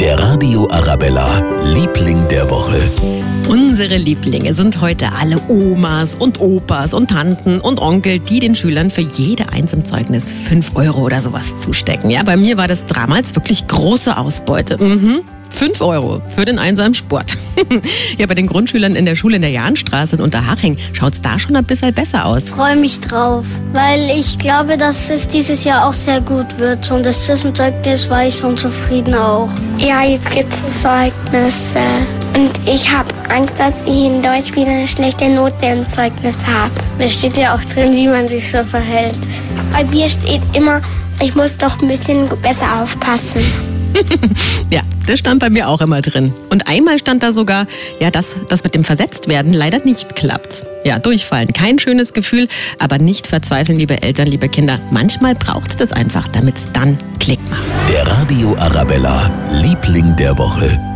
Der Radio Arabella, Liebling der Woche. Unsere Lieblinge sind heute alle Omas und Opas und Tanten und Onkel, die den Schülern für jede Eins im Zeugnis 5 Euro oder sowas zustecken. Ja, bei mir war das damals wirklich große Ausbeute. Mhm. 5 Euro für den einsamen Sport. ja, bei den Grundschülern in der Schule in der Jahnstraße in Unterhaching schaut es da schon ein bisschen besser aus. freue mich drauf, weil ich glaube, dass es dieses Jahr auch sehr gut wird. Und das Zwischenzeugnis war ich schon zufrieden auch. Ja, jetzt gibt es Zeugnisse. Und ich habe Angst, dass ich in Deutsch wieder eine schlechte Note im Zeugnis habe. Da steht ja auch drin, wie man sich so verhält. Bei mir steht immer, ich muss doch ein bisschen besser aufpassen. Ja, das stand bei mir auch immer drin. Und einmal stand da sogar, ja, dass das mit dem Versetztwerden leider nicht klappt. Ja, durchfallen. Kein schönes Gefühl, aber nicht verzweifeln, liebe Eltern, liebe Kinder. Manchmal braucht es das einfach, damit es dann Klick macht. Der Radio Arabella, Liebling der Woche.